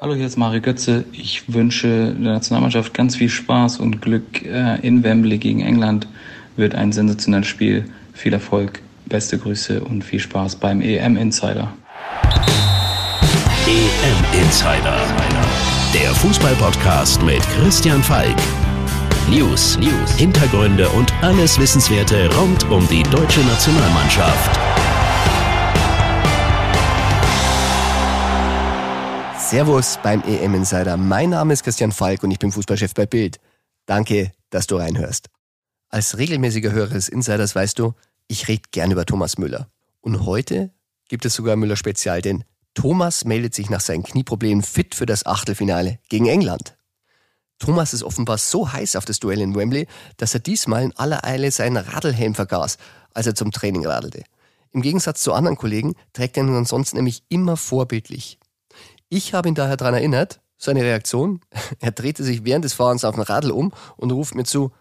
Hallo, hier ist Mario Götze. Ich wünsche der Nationalmannschaft ganz viel Spaß und Glück äh, in Wembley gegen England. Wird ein sensationelles Spiel. Viel Erfolg, beste Grüße und viel Spaß beim EM Insider. EM Insider, der Fußballpodcast mit Christian Falk. News, News, Hintergründe und alles Wissenswerte rund um die deutsche Nationalmannschaft. Servus beim EM Insider. Mein Name ist Christian Falk und ich bin Fußballchef bei Bild. Danke, dass du reinhörst. Als regelmäßiger Hörer des Insiders weißt du, ich rede gern über Thomas Müller. Und heute gibt es sogar Müller Spezial, denn Thomas meldet sich nach seinen Knieproblemen fit für das Achtelfinale gegen England. Thomas ist offenbar so heiß auf das Duell in Wembley, dass er diesmal in aller Eile seinen Radlhelm vergaß, als er zum Training radelte. Im Gegensatz zu anderen Kollegen trägt er ihn ansonsten nämlich immer vorbildlich. Ich habe ihn daher daran erinnert, seine Reaktion, er drehte sich während des Fahrens auf den Radl um und ruft mir zu,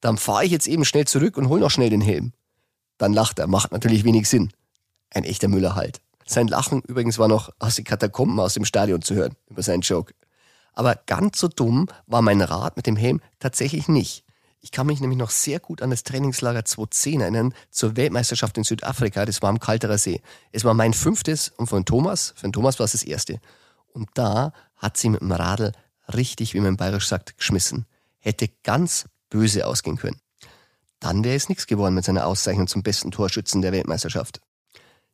dann fahre ich jetzt eben schnell zurück und hol noch schnell den Helm. Dann lacht er, macht natürlich wenig Sinn. Ein echter Müller halt. Sein Lachen übrigens war noch aus den Katakomben aus dem Stadion zu hören, über seinen Joke. Aber ganz so dumm war mein Rat mit dem Helm tatsächlich nicht. Ich kann mich nämlich noch sehr gut an das Trainingslager 2010 erinnern zur Weltmeisterschaft in Südafrika. Das war am Kalterer See. Es war mein fünftes und von Thomas, den Thomas war es das erste. Und da hat sie mit dem Radl richtig, wie man bayerisch sagt, geschmissen. Hätte ganz böse ausgehen können. Dann wäre es nichts geworden mit seiner Auszeichnung zum besten Torschützen der Weltmeisterschaft.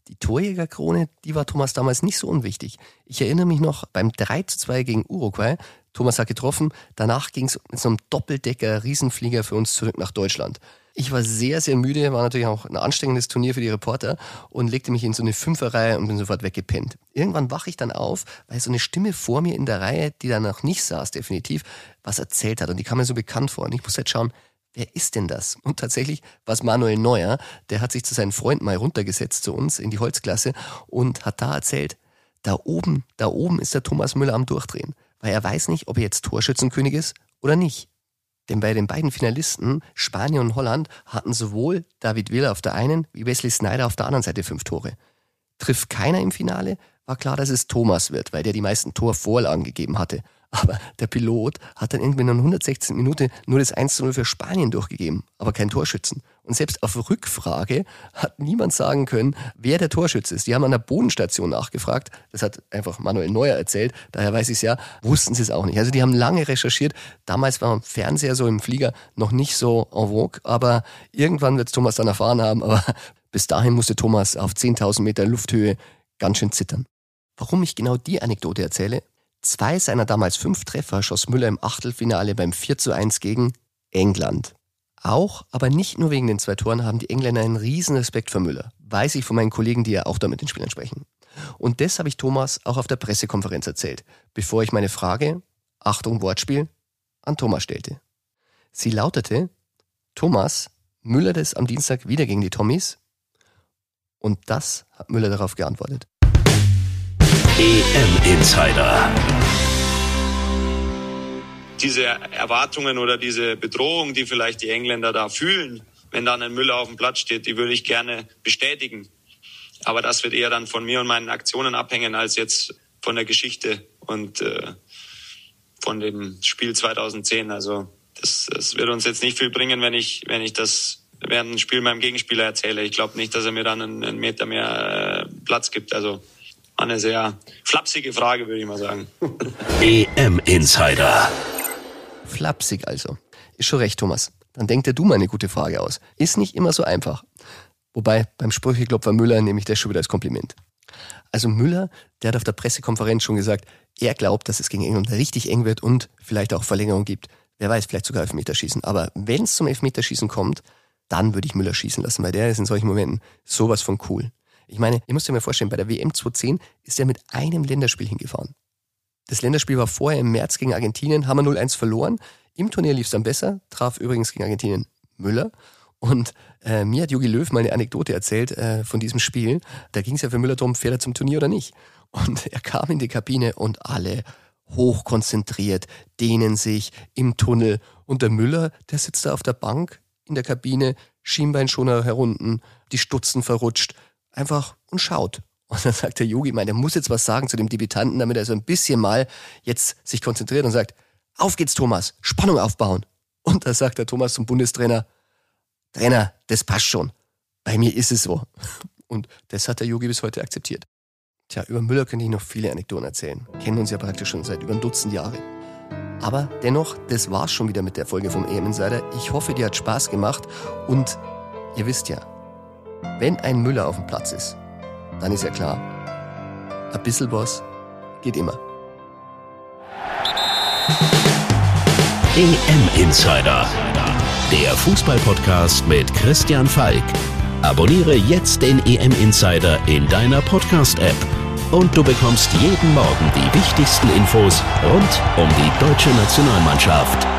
Die Torjägerkrone, die war Thomas damals nicht so unwichtig. Ich erinnere mich noch beim 3 zu 2 gegen Uruguay. Thomas hat getroffen. Danach ging es mit so einem Doppeldecker Riesenflieger für uns zurück nach Deutschland. Ich war sehr, sehr müde, war natürlich auch ein anstrengendes Turnier für die Reporter und legte mich in so eine Fünferreihe und bin sofort weggepennt. Irgendwann wache ich dann auf, weil so eine Stimme vor mir in der Reihe, die da noch nicht saß, definitiv, was erzählt hat. Und die kam mir so bekannt vor. Und ich musste jetzt schauen, wer ist denn das? Und tatsächlich war es Manuel Neuer, der hat sich zu seinen Freunden mal runtergesetzt zu uns in die Holzklasse und hat da erzählt, da oben, da oben ist der Thomas Müller am Durchdrehen. Weil er weiß nicht, ob er jetzt Torschützenkönig ist oder nicht. Denn bei den beiden Finalisten, Spanien und Holland, hatten sowohl David Villa auf der einen wie Wesley Snyder auf der anderen Seite fünf Tore. Trifft keiner im Finale, war klar, dass es Thomas wird, weil der die meisten Torvorlagen gegeben hatte. Aber der Pilot hat dann irgendwie in der 116. Minute nur das 1 zu 0 für Spanien durchgegeben, aber kein Torschützen. Und selbst auf Rückfrage hat niemand sagen können, wer der Torschütze ist. Die haben an der Bodenstation nachgefragt. Das hat einfach Manuel Neuer erzählt. Daher weiß ich es ja, wussten sie es auch nicht. Also die haben lange recherchiert. Damals war Fernseher so im Flieger noch nicht so en vogue, aber irgendwann wird Thomas dann erfahren haben. Aber bis dahin musste Thomas auf 10.000 Meter Lufthöhe ganz schön zittern. Warum ich genau die Anekdote erzähle, Zwei seiner damals fünf Treffer schoss Müller im Achtelfinale beim 4 zu 1 gegen England. Auch, aber nicht nur wegen den zwei Toren, haben die Engländer einen riesen Respekt für Müller. Weiß ich von meinen Kollegen, die ja auch da mit den Spielern sprechen. Und das habe ich Thomas auch auf der Pressekonferenz erzählt, bevor ich meine Frage, Achtung Wortspiel, an Thomas stellte. Sie lautete, Thomas, Müller das am Dienstag wieder gegen die Tommies? Und das hat Müller darauf geantwortet. EM Insider. Diese Erwartungen oder diese Bedrohung, die vielleicht die Engländer da fühlen, wenn dann ein Müller auf dem Platz steht, die würde ich gerne bestätigen. Aber das wird eher dann von mir und meinen Aktionen abhängen, als jetzt von der Geschichte und äh, von dem Spiel 2010. Also das, das wird uns jetzt nicht viel bringen, wenn ich, wenn ich das während dem Spiel meinem Gegenspieler erzähle. Ich glaube nicht, dass er mir dann einen, einen Meter mehr äh, Platz gibt. Also eine sehr flapsige Frage, würde ich mal sagen. EM Insider. Flapsig also. Ist schon recht, Thomas. Dann denkt dir du mal eine gute Frage aus. Ist nicht immer so einfach. Wobei beim Sprücheklopfer Müller nehme ich das schon wieder als Kompliment. Also Müller, der hat auf der Pressekonferenz schon gesagt, er glaubt, dass es gegen England richtig eng wird und vielleicht auch Verlängerung gibt. Wer weiß, vielleicht sogar Elfmeterschießen. Aber wenn es zum Elfmeterschießen kommt, dann würde ich Müller schießen lassen, weil der ist in solchen Momenten sowas von cool. Ich meine, ihr müsst euch mal vorstellen, bei der WM 2010 ist er mit einem Länderspiel hingefahren. Das Länderspiel war vorher im März gegen Argentinien, haben wir 0-1 verloren. Im Turnier lief es dann besser, traf übrigens gegen Argentinien Müller. Und äh, mir hat Jogi Löw mal eine Anekdote erzählt äh, von diesem Spiel. Da ging es ja für Müller darum, fährt er zum Turnier oder nicht. Und er kam in die Kabine und alle hochkonzentriert, dehnen sich im Tunnel. Und der Müller, der sitzt da auf der Bank in der Kabine, Schienbeinschoner herunten, die Stutzen verrutscht, einfach und schaut. Und dann sagt der Yogi, mein, der muss jetzt was sagen zu dem Debütanten, damit er so ein bisschen mal jetzt sich konzentriert und sagt, auf geht's Thomas, Spannung aufbauen. Und da sagt der Thomas zum Bundestrainer, Trainer, das passt schon. Bei mir ist es so. Und das hat der Yogi bis heute akzeptiert. Tja, über Müller könnte ich noch viele Anekdoten erzählen. Kennen uns ja praktisch schon seit über ein Dutzend Jahre. Aber dennoch, das war's schon wieder mit der Folge vom EM Insider. Ich hoffe, dir hat Spaß gemacht und ihr wisst ja, wenn ein Müller auf dem Platz ist, dann ist ja klar, ein bisschen was geht immer. EM Insider, der Fußballpodcast mit Christian Falk. Abonniere jetzt den EM Insider in deiner Podcast-App und du bekommst jeden Morgen die wichtigsten Infos rund um die deutsche Nationalmannschaft.